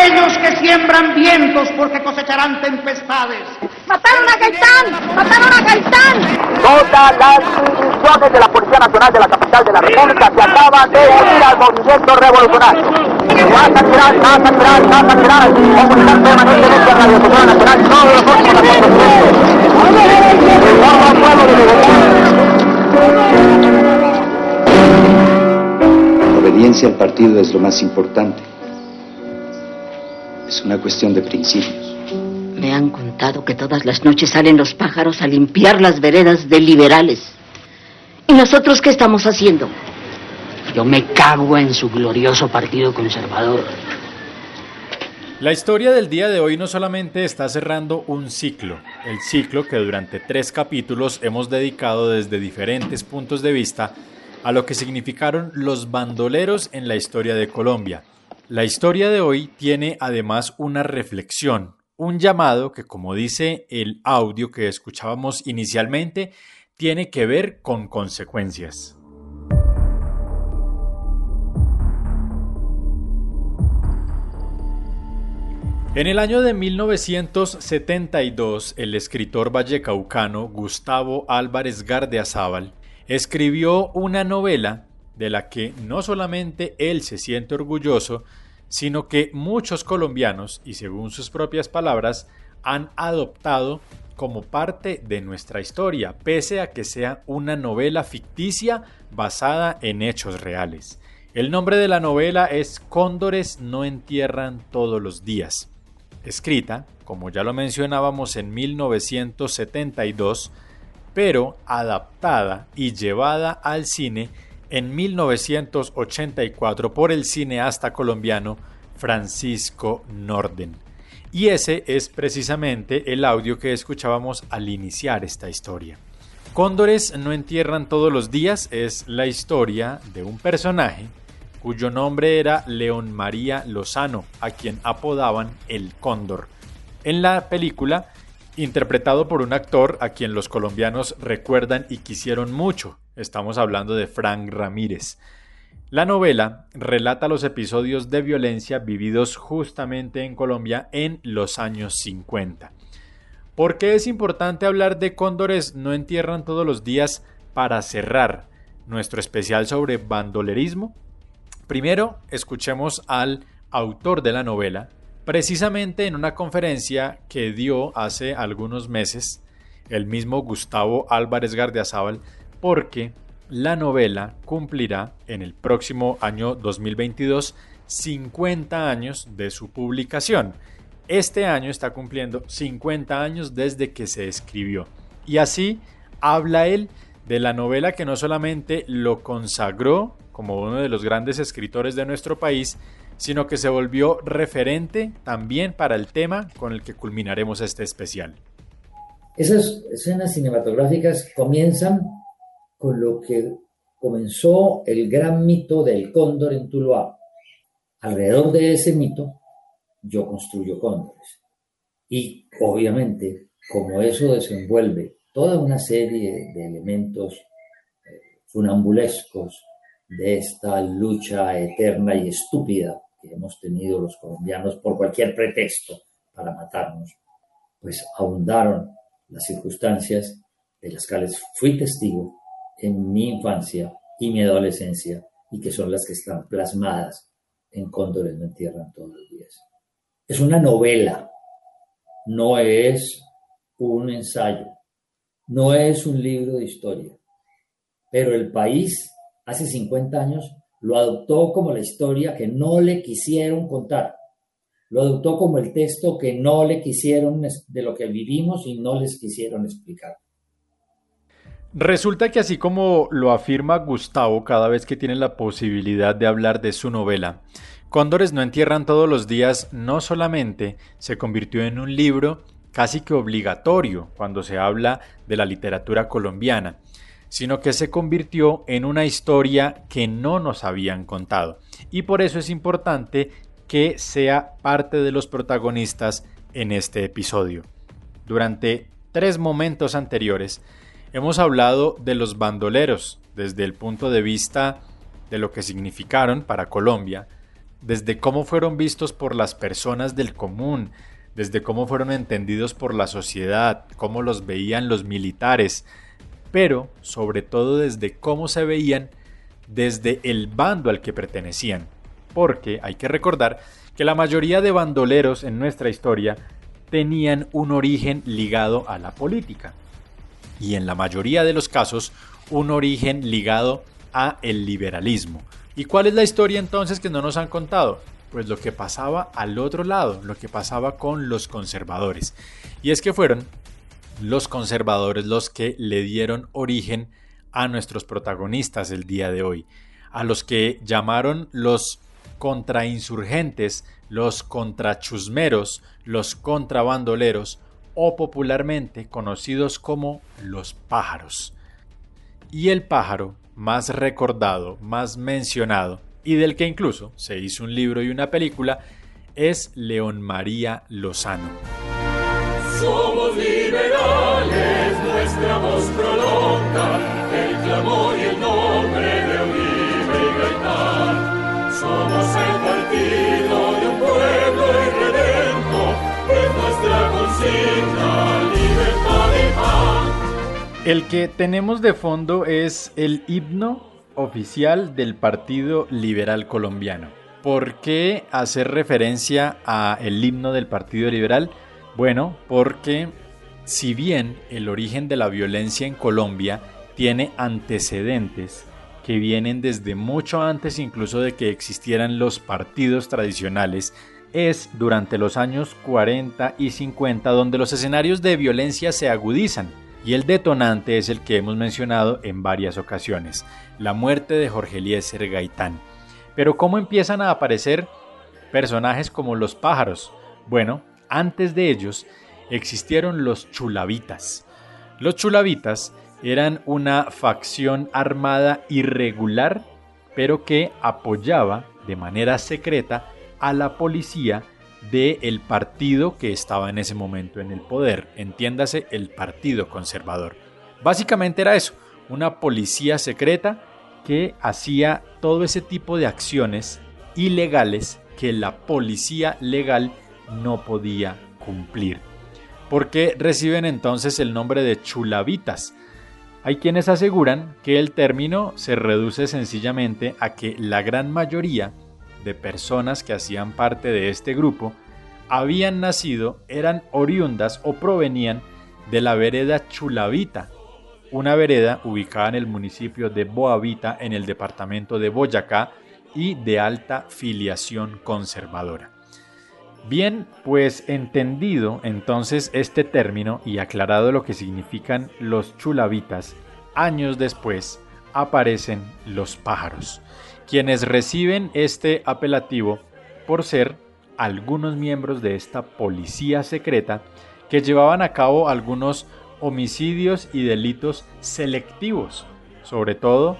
aquellos que siembran vientos porque cosecharán tempestades. ¡Mataron a Gaitán! ¡Mataron a Gaitán! Todas las divisiones de la Policía Nacional de la capital de la República se acaban de unir al movimiento revolucionario. Casa General, Casa General, Casa General, comunicar permanentemente a Radio Nacional Nacional todos los otros acontecimientos. El pueblo de La obediencia al partido es lo más importante. Es una cuestión de principios. Me han contado que todas las noches salen los pájaros a limpiar las veredas de liberales. ¿Y nosotros qué estamos haciendo? Yo me cago en su glorioso partido conservador. La historia del día de hoy no solamente está cerrando un ciclo, el ciclo que durante tres capítulos hemos dedicado desde diferentes puntos de vista a lo que significaron los bandoleros en la historia de Colombia. La historia de hoy tiene además una reflexión, un llamado que, como dice el audio que escuchábamos inicialmente, tiene que ver con consecuencias. En el año de 1972, el escritor vallecaucano Gustavo Álvarez Gardeazábal escribió una novela de la que no solamente él se siente orgulloso, sino que muchos colombianos, y según sus propias palabras, han adoptado como parte de nuestra historia, pese a que sea una novela ficticia basada en hechos reales. El nombre de la novela es Cóndores no entierran todos los días escrita, como ya lo mencionábamos en 1972, pero adaptada y llevada al cine en 1984 por el cineasta colombiano Francisco Norden. Y ese es precisamente el audio que escuchábamos al iniciar esta historia. Cóndores no entierran todos los días es la historia de un personaje cuyo nombre era León María Lozano, a quien apodaban el Cóndor. En la película, interpretado por un actor a quien los colombianos recuerdan y quisieron mucho, estamos hablando de Frank Ramírez. La novela relata los episodios de violencia vividos justamente en Colombia en los años 50. ¿Por qué es importante hablar de cóndores no entierran todos los días para cerrar nuestro especial sobre bandolerismo? Primero, escuchemos al autor de la novela, precisamente en una conferencia que dio hace algunos meses el mismo Gustavo Álvarez Gardiazabal, porque la novela cumplirá en el próximo año 2022 50 años de su publicación. Este año está cumpliendo 50 años desde que se escribió. Y así habla él de la novela que no solamente lo consagró como uno de los grandes escritores de nuestro país, sino que se volvió referente también para el tema con el que culminaremos este especial. Esas escenas cinematográficas comienzan con lo que comenzó el gran mito del cóndor en Tuluá. Alrededor de ese mito, yo construyo cóndores. Y obviamente, como eso desenvuelve toda una serie de elementos eh, funambulescos, de esta lucha eterna y estúpida que hemos tenido los colombianos por cualquier pretexto para matarnos, pues ahondaron las circunstancias de las cuales fui testigo en mi infancia y mi adolescencia y que son las que están plasmadas en Cóndores no entierran todos los días. Es una novela, no es un ensayo, no es un libro de historia, pero el país hace 50 años, lo adoptó como la historia que no le quisieron contar. Lo adoptó como el texto que no le quisieron de lo que vivimos y no les quisieron explicar. Resulta que así como lo afirma Gustavo cada vez que tiene la posibilidad de hablar de su novela, Cóndores no entierran todos los días no solamente se convirtió en un libro casi que obligatorio cuando se habla de la literatura colombiana, sino que se convirtió en una historia que no nos habían contado. Y por eso es importante que sea parte de los protagonistas en este episodio. Durante tres momentos anteriores hemos hablado de los bandoleros desde el punto de vista de lo que significaron para Colombia, desde cómo fueron vistos por las personas del común, desde cómo fueron entendidos por la sociedad, cómo los veían los militares, pero sobre todo desde cómo se veían desde el bando al que pertenecían. Porque hay que recordar que la mayoría de bandoleros en nuestra historia tenían un origen ligado a la política y en la mayoría de los casos un origen ligado a el liberalismo. ¿Y cuál es la historia entonces que no nos han contado? Pues lo que pasaba al otro lado, lo que pasaba con los conservadores. Y es que fueron los conservadores los que le dieron origen a nuestros protagonistas el día de hoy, a los que llamaron los contrainsurgentes, los contrachusmeros, los contrabandoleros o popularmente conocidos como los pájaros. Y el pájaro más recordado, más mencionado, y del que incluso se hizo un libro y una película, es León María Lozano. Somos liberales, nuestra voz prolonga el clamor y el nombre de. Somos El que tenemos de fondo es el himno oficial del Partido Liberal Colombiano. ¿Por qué hacer referencia a el himno del Partido Liberal? Bueno, porque si bien el origen de la violencia en Colombia tiene antecedentes que vienen desde mucho antes incluso de que existieran los partidos tradicionales, es durante los años 40 y 50 donde los escenarios de violencia se agudizan y el detonante es el que hemos mencionado en varias ocasiones, la muerte de Jorge Eliezer Gaitán. Pero ¿cómo empiezan a aparecer personajes como los pájaros? Bueno, antes de ellos existieron los chulavitas. Los chulavitas eran una facción armada irregular, pero que apoyaba de manera secreta a la policía del partido que estaba en ese momento en el poder, entiéndase el Partido Conservador. Básicamente era eso, una policía secreta que hacía todo ese tipo de acciones ilegales que la policía legal no podía cumplir. porque reciben entonces el nombre de chulavitas? Hay quienes aseguran que el término se reduce sencillamente a que la gran mayoría de personas que hacían parte de este grupo habían nacido, eran oriundas o provenían de la vereda Chulavita, una vereda ubicada en el municipio de Boavita en el departamento de Boyacá y de alta filiación conservadora. Bien, pues entendido entonces este término y aclarado lo que significan los chulavitas, años después aparecen los pájaros quienes reciben este apelativo por ser algunos miembros de esta policía secreta que llevaban a cabo algunos homicidios y delitos selectivos, sobre todo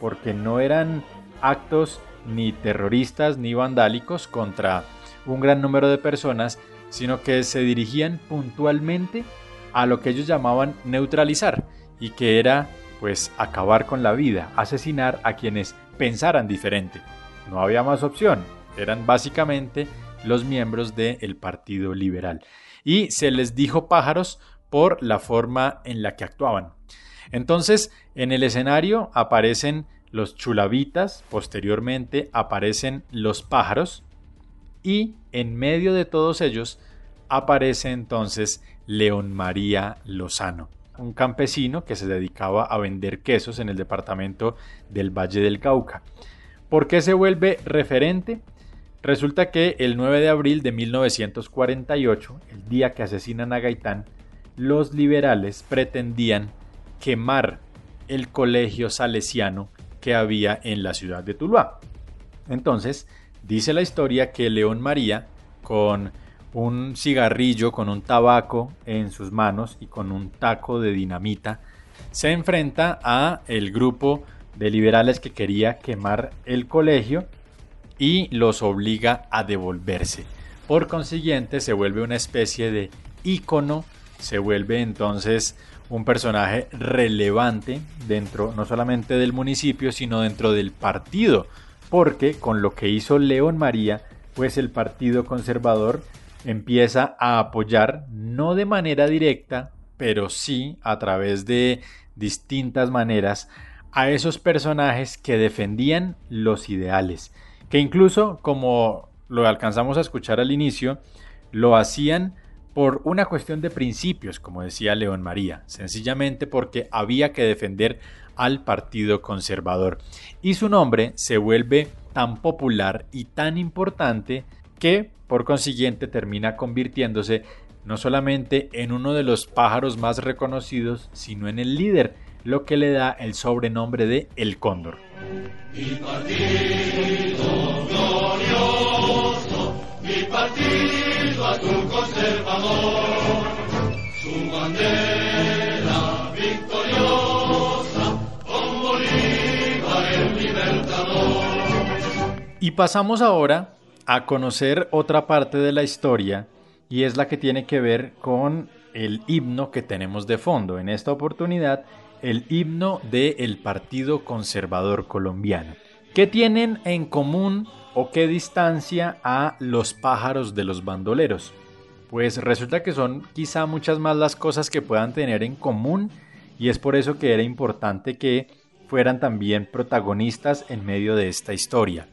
porque no eran actos ni terroristas ni vandálicos contra un gran número de personas, sino que se dirigían puntualmente a lo que ellos llamaban neutralizar y que era pues acabar con la vida, asesinar a quienes pensaran diferente. No había más opción, eran básicamente los miembros del Partido Liberal. Y se les dijo pájaros por la forma en la que actuaban. Entonces, en el escenario aparecen los chulavitas, posteriormente aparecen los pájaros, y en medio de todos ellos aparece entonces León María Lozano un campesino que se dedicaba a vender quesos en el departamento del Valle del Cauca. ¿Por qué se vuelve referente? Resulta que el 9 de abril de 1948, el día que asesinan a Gaitán, los liberales pretendían quemar el colegio salesiano que había en la ciudad de Tuluá. Entonces, dice la historia que León María, con un cigarrillo con un tabaco en sus manos y con un taco de dinamita, se enfrenta a el grupo de liberales que quería quemar el colegio y los obliga a devolverse. Por consiguiente, se vuelve una especie de ícono, se vuelve entonces un personaje relevante dentro no solamente del municipio, sino dentro del partido porque con lo que hizo León María, pues el Partido Conservador empieza a apoyar, no de manera directa, pero sí a través de distintas maneras, a esos personajes que defendían los ideales, que incluso, como lo alcanzamos a escuchar al inicio, lo hacían por una cuestión de principios, como decía León María, sencillamente porque había que defender al Partido Conservador. Y su nombre se vuelve tan popular y tan importante que, por consiguiente, termina convirtiéndose no solamente en uno de los pájaros más reconocidos, sino en el líder, lo que le da el sobrenombre de El Cóndor. Mi partido glorioso, mi partido azul conservador, su bandera victoriosa, con Bolívar el libertador. Y pasamos ahora a conocer otra parte de la historia y es la que tiene que ver con el himno que tenemos de fondo. En esta oportunidad el himno del Partido Conservador Colombiano. ¿Qué tienen en común o qué distancia a los pájaros de los bandoleros? Pues resulta que son quizá muchas más las cosas que puedan tener en común y es por eso que era importante que fueran también protagonistas en medio de esta historia.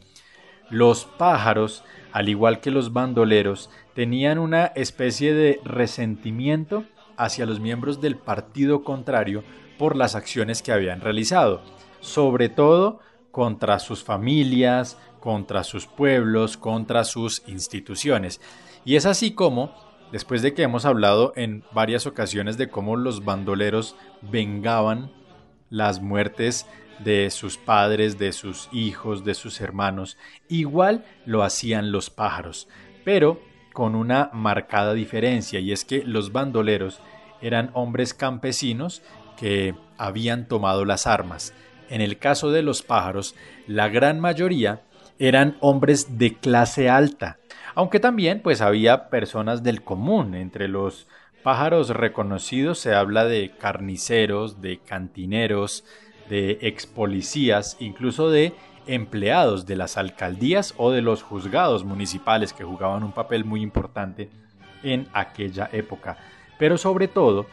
Los pájaros, al igual que los bandoleros, tenían una especie de resentimiento hacia los miembros del partido contrario por las acciones que habían realizado, sobre todo contra sus familias, contra sus pueblos, contra sus instituciones. Y es así como, después de que hemos hablado en varias ocasiones de cómo los bandoleros vengaban las muertes de sus padres, de sus hijos, de sus hermanos, igual lo hacían los pájaros, pero con una marcada diferencia, y es que los bandoleros eran hombres campesinos que habían tomado las armas. En el caso de los pájaros, la gran mayoría eran hombres de clase alta, aunque también pues había personas del común. Entre los pájaros reconocidos se habla de carniceros, de cantineros, de ex policías, incluso de empleados de las alcaldías o de los juzgados municipales que jugaban un papel muy importante en aquella época. Pero sobre todo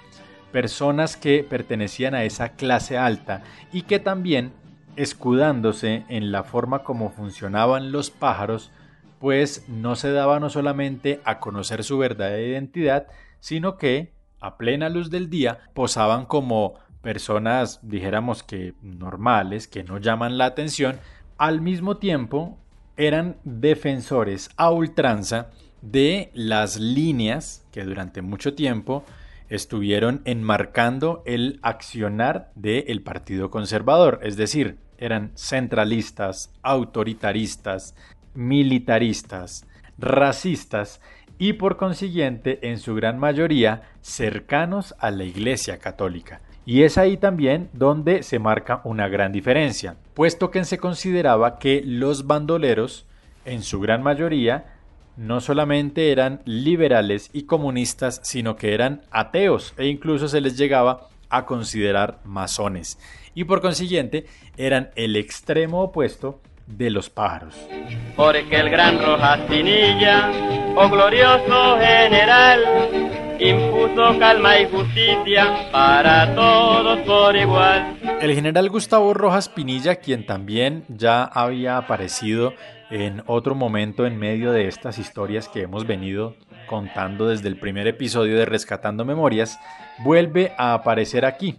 personas que pertenecían a esa clase alta y que también, escudándose en la forma como funcionaban los pájaros, pues no se daba no solamente a conocer su verdadera identidad, sino que, a plena luz del día, posaban como personas, dijéramos que normales, que no llaman la atención, al mismo tiempo eran defensores a ultranza de las líneas que durante mucho tiempo estuvieron enmarcando el accionar del Partido Conservador, es decir, eran centralistas, autoritaristas, militaristas, racistas y por consiguiente en su gran mayoría cercanos a la Iglesia Católica. Y es ahí también donde se marca una gran diferencia, puesto que se consideraba que los bandoleros, en su gran mayoría, no solamente eran liberales y comunistas, sino que eran ateos e incluso se les llegaba a considerar masones y por consiguiente eran el extremo opuesto de los pájaros. El gran Rojas oh glorioso general, impuso calma y justicia para todos por igual. El general Gustavo Rojas Pinilla, quien también ya había aparecido en otro momento en medio de estas historias que hemos venido contando desde el primer episodio de Rescatando Memorias, vuelve a aparecer aquí.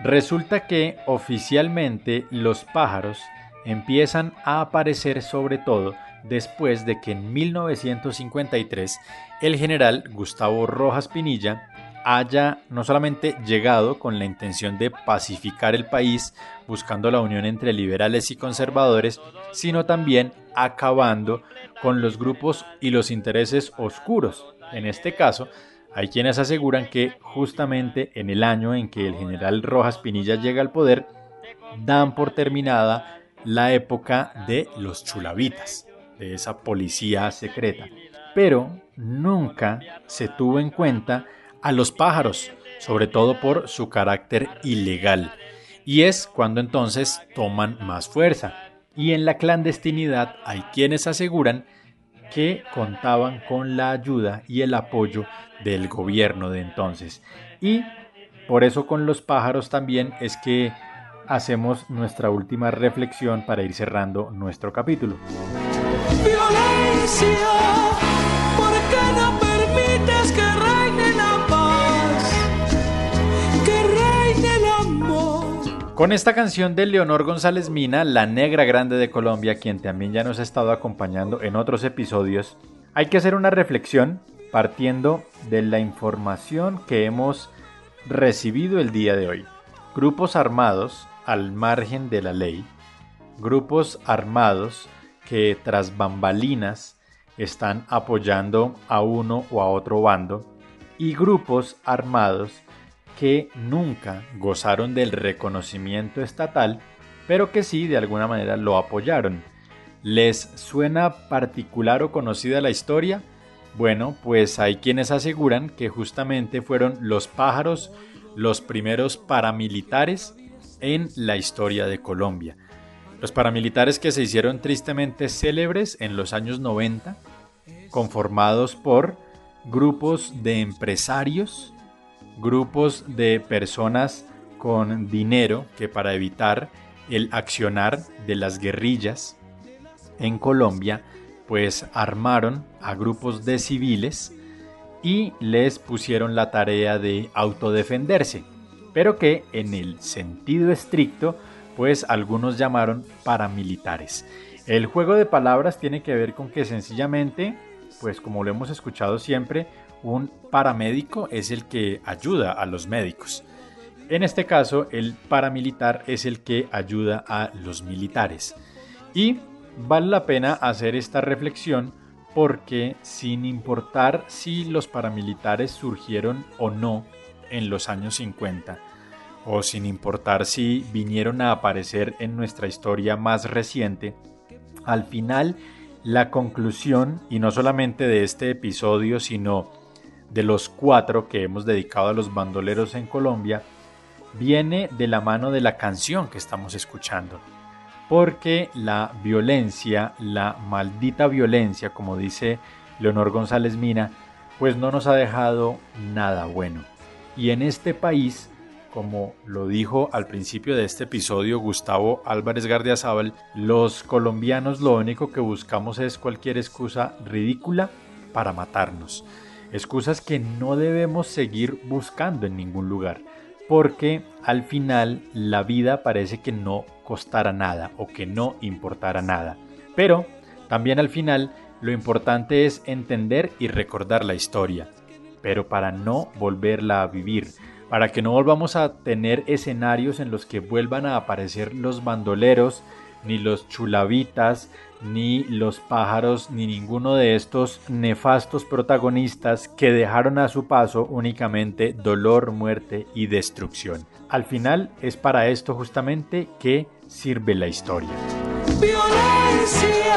Resulta que oficialmente los pájaros empiezan a aparecer sobre todo después de que en 1953 el general Gustavo Rojas Pinilla haya no solamente llegado con la intención de pacificar el país, buscando la unión entre liberales y conservadores, sino también acabando con los grupos y los intereses oscuros. En este caso, hay quienes aseguran que justamente en el año en que el general Rojas Pinilla llega al poder, dan por terminada la época de los chulavitas, de esa policía secreta. Pero nunca se tuvo en cuenta a los pájaros, sobre todo por su carácter ilegal. Y es cuando entonces toman más fuerza. y en la clandestinidad hay quienes aseguran que contaban con la ayuda y el apoyo del gobierno de entonces. Y por eso con los pájaros también es que hacemos nuestra última reflexión para ir cerrando nuestro capítulo. Violencia, ¿por qué no permites que reine la paz? Que reine el amor. Con esta canción de Leonor González Mina, la negra grande de Colombia, quien también ya nos ha estado acompañando en otros episodios, hay que hacer una reflexión partiendo de la información que hemos recibido el día de hoy. Grupos armados al margen de la ley, grupos armados que tras bambalinas están apoyando a uno o a otro bando y grupos armados que nunca gozaron del reconocimiento estatal, pero que sí de alguna manera lo apoyaron. ¿Les suena particular o conocida la historia? Bueno, pues hay quienes aseguran que justamente fueron los pájaros los primeros paramilitares en la historia de Colombia. Los paramilitares que se hicieron tristemente célebres en los años 90, conformados por grupos de empresarios, grupos de personas con dinero que para evitar el accionar de las guerrillas en Colombia, pues armaron a grupos de civiles y les pusieron la tarea de autodefenderse pero que en el sentido estricto, pues algunos llamaron paramilitares. El juego de palabras tiene que ver con que sencillamente, pues como lo hemos escuchado siempre, un paramédico es el que ayuda a los médicos. En este caso, el paramilitar es el que ayuda a los militares. Y vale la pena hacer esta reflexión porque sin importar si los paramilitares surgieron o no en los años 50, o sin importar si vinieron a aparecer en nuestra historia más reciente, al final la conclusión, y no solamente de este episodio, sino de los cuatro que hemos dedicado a los bandoleros en Colombia, viene de la mano de la canción que estamos escuchando. Porque la violencia, la maldita violencia, como dice Leonor González Mina, pues no nos ha dejado nada bueno. Y en este país, como lo dijo al principio de este episodio Gustavo Álvarez Gardiazabal, los colombianos lo único que buscamos es cualquier excusa ridícula para matarnos. Excusas que no debemos seguir buscando en ningún lugar, porque al final la vida parece que no costara nada o que no importara nada. Pero también al final lo importante es entender y recordar la historia pero para no volverla a vivir, para que no volvamos a tener escenarios en los que vuelvan a aparecer los bandoleros, ni los chulavitas, ni los pájaros, ni ninguno de estos nefastos protagonistas que dejaron a su paso únicamente dolor, muerte y destrucción. Al final es para esto justamente que sirve la historia. Violencia